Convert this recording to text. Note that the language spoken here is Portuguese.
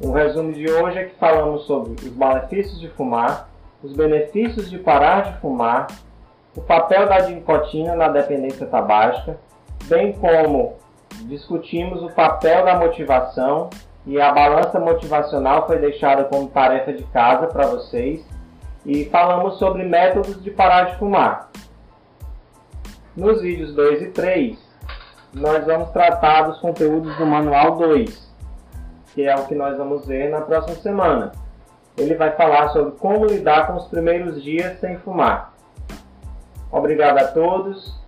o resumo de hoje é que falamos sobre os malefícios de fumar, os benefícios de parar de fumar, o papel da nicotina na dependência tabágica, bem como discutimos o papel da motivação e a balança motivacional foi deixada como tarefa de casa para vocês e falamos sobre métodos de parar de fumar. Nos vídeos 2 e 3, nós vamos tratar dos conteúdos do Manual 2, que é o que nós vamos ver na próxima semana. Ele vai falar sobre como lidar com os primeiros dias sem fumar. Obrigado a todos